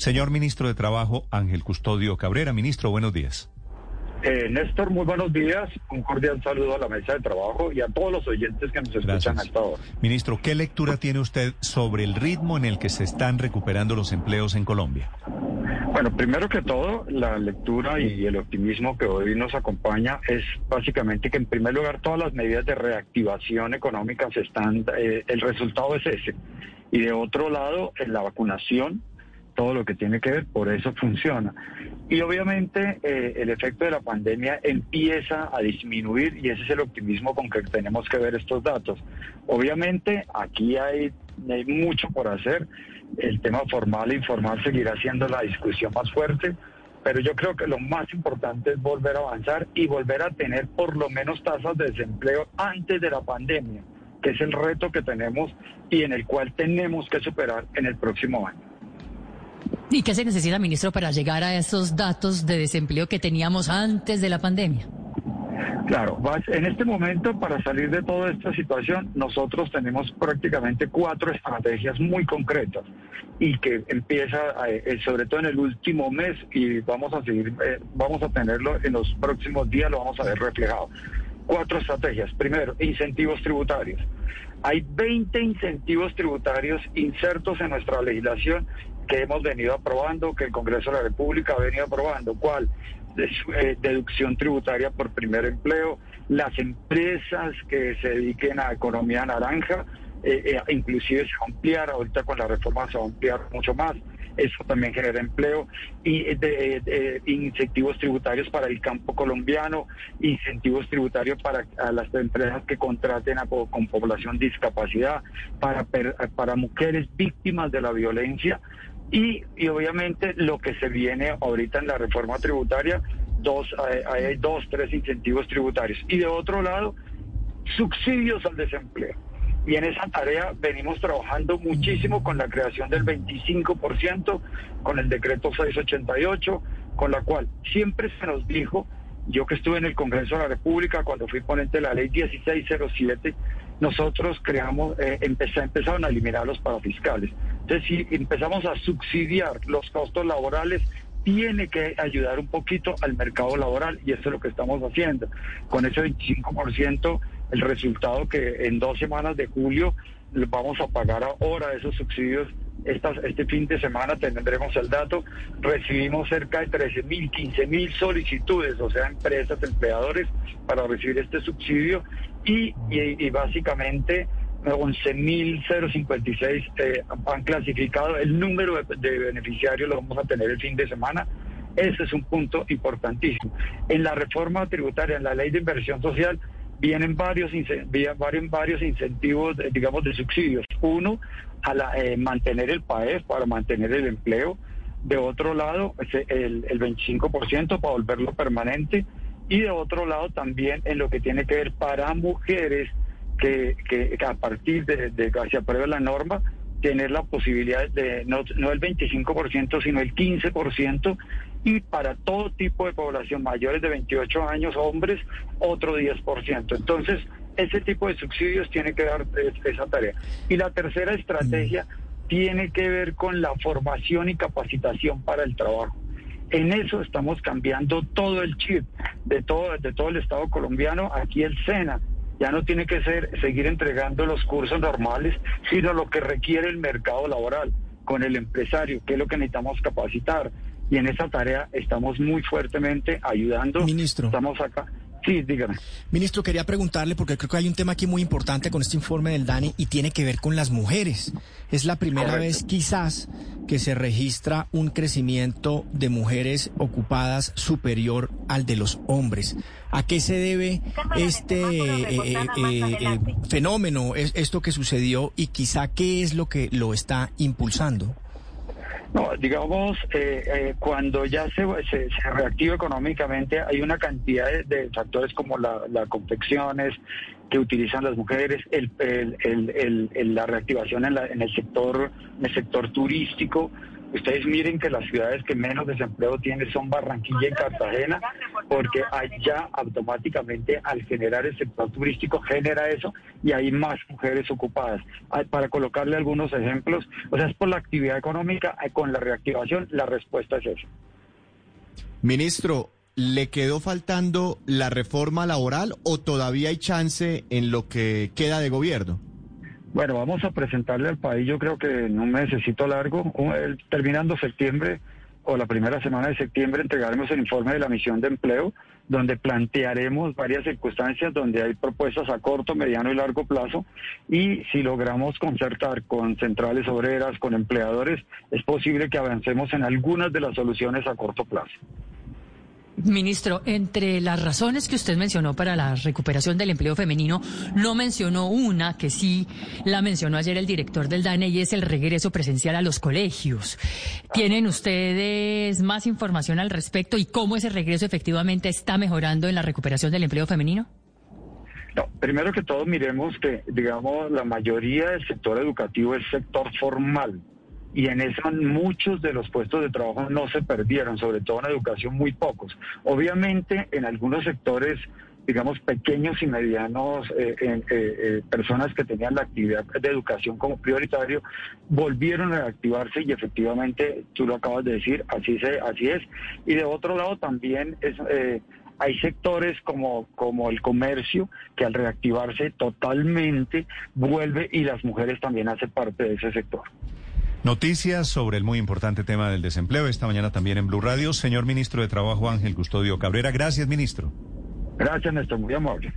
Señor ministro de Trabajo, Ángel Custodio Cabrera. Ministro, buenos días. Eh, Néstor, muy buenos días. Un cordial saludo a la mesa de trabajo y a todos los oyentes que nos escuchan a esta hora. Ministro, ¿qué lectura tiene usted sobre el ritmo en el que se están recuperando los empleos en Colombia? Bueno, primero que todo, la lectura y el optimismo que hoy nos acompaña es básicamente que en primer lugar todas las medidas de reactivación económica se están, eh, el resultado es ese. Y de otro lado, en la vacunación todo lo que tiene que ver, por eso funciona. Y obviamente eh, el efecto de la pandemia empieza a disminuir y ese es el optimismo con que tenemos que ver estos datos. Obviamente aquí hay, hay mucho por hacer, el tema formal e informal seguirá siendo la discusión más fuerte, pero yo creo que lo más importante es volver a avanzar y volver a tener por lo menos tasas de desempleo antes de la pandemia, que es el reto que tenemos y en el cual tenemos que superar en el próximo año. ¿Y qué se necesita, ministro, para llegar a esos datos de desempleo que teníamos antes de la pandemia? Claro, en este momento para salir de toda esta situación nosotros tenemos prácticamente cuatro estrategias muy concretas y que empieza eh, sobre todo en el último mes y vamos a seguir, eh, vamos a tenerlo en los próximos días, lo vamos a ver reflejado. Cuatro estrategias. Primero, incentivos tributarios. Hay 20 incentivos tributarios insertos en nuestra legislación que hemos venido aprobando, que el Congreso de la República ha venido aprobando. ¿Cuál? Eh, deducción tributaria por primer empleo, las empresas que se dediquen a economía naranja, eh, eh, inclusive se va a ampliar, ahorita con la reforma se va a ampliar mucho más, eso también genera empleo, y incentivos tributarios para el campo colombiano, incentivos tributarios para las empresas que contraten con población discapacidad, para, para mujeres víctimas de la violencia, y, y obviamente lo que se viene ahorita en la reforma tributaria, dos, hay dos, tres incentivos tributarios. Y de otro lado, subsidios al desempleo. Y en esa tarea venimos trabajando muchísimo con la creación del 25%, con el decreto 688, con la cual siempre se nos dijo, yo que estuve en el Congreso de la República cuando fui ponente de la ley 1607, nosotros creamos, eh, empezaron a eliminar los parafiscales. Entonces, si empezamos a subsidiar los costos laborales, tiene que ayudar un poquito al mercado laboral y eso es lo que estamos haciendo. Con ese 25%, el resultado que en dos semanas de julio vamos a pagar ahora esos subsidios. este fin de semana tendremos el dato. Recibimos cerca de 13 mil, 15 mil solicitudes, o sea, empresas, empleadores, para recibir este subsidio y, y, básicamente 11.056 eh, han clasificado. El número de, beneficiarios lo vamos a tener el fin de semana. Ese es un punto importantísimo. En la reforma tributaria, en la ley de inversión social, vienen varios, vienen varios incentivos, digamos, de subsidios. Uno, a la, eh, mantener el PAEF para mantener el empleo. De otro lado, el, el 25% para volverlo permanente y de otro lado también en lo que tiene que ver para mujeres que, que, a partir de, que se apruebe la norma, tener la posibilidad de no, no el 25%, sino el 15%, y para todo tipo de población mayores de 28 años, hombres, otro 10%. Entonces, ese tipo de subsidios tiene que dar esa tarea. Y la tercera estrategia mm. tiene que ver con la formación y capacitación para el trabajo. En eso estamos cambiando todo el chip de todo, de todo el Estado colombiano. Aquí el SENA ya no tiene que ser seguir entregando los cursos normales, sino lo que requiere el mercado laboral con el empresario, que es lo que necesitamos capacitar. Y en esa tarea estamos muy fuertemente ayudando. Ministro. Estamos acá. Sí, dígame. Ministro, quería preguntarle, porque creo que hay un tema aquí muy importante con este informe del DANI y tiene que ver con las mujeres. Es la primera vez quizás que se registra un crecimiento de mujeres ocupadas superior al de los hombres. ¿A qué se debe este eh, eh, eh, fenómeno, esto que sucedió y quizá qué es lo que lo está impulsando? No, digamos, eh, eh, cuando ya se, se, reactiva económicamente, hay una cantidad de, factores como la, las confecciones que utilizan las mujeres, el, la reactivación en, el sector, en el sector turístico, Ustedes miren que las ciudades que menos desempleo tienen son Barranquilla y Cartagena, porque allá automáticamente al generar el sector turístico genera eso y hay más mujeres ocupadas. Para colocarle algunos ejemplos, o sea, es por la actividad económica, con la reactivación, la respuesta es eso. Ministro, ¿le quedó faltando la reforma laboral o todavía hay chance en lo que queda de gobierno? Bueno, vamos a presentarle al país, yo creo que en un mesecito largo, terminando septiembre o la primera semana de septiembre, entregaremos el informe de la misión de empleo, donde plantearemos varias circunstancias donde hay propuestas a corto, mediano y largo plazo, y si logramos concertar con centrales obreras, con empleadores, es posible que avancemos en algunas de las soluciones a corto plazo. Ministro, entre las razones que usted mencionó para la recuperación del empleo femenino, no mencionó una que sí la mencionó ayer el director del DANE y es el regreso presencial a los colegios. ¿Tienen ustedes más información al respecto y cómo ese regreso efectivamente está mejorando en la recuperación del empleo femenino? No, primero que todo miremos que, digamos, la mayoría del sector educativo es sector formal y en eso muchos de los puestos de trabajo no se perdieron, sobre todo en educación muy pocos. Obviamente en algunos sectores digamos, pequeños y medianos, eh, eh, eh, personas que tenían la actividad de educación como prioritario, volvieron a reactivarse y efectivamente, tú lo acabas de decir, así, se, así es. Y de otro lado también es, hay sectores como, como el comercio que al reactivarse totalmente vuelve y las mujeres también hacen parte de ese sector. Noticias sobre el muy importante tema del desempleo esta mañana también en Blue Radio. Señor ministro de Trabajo Ángel Custodio Cabrera, gracias ministro. Gracias Néstor, muy amable.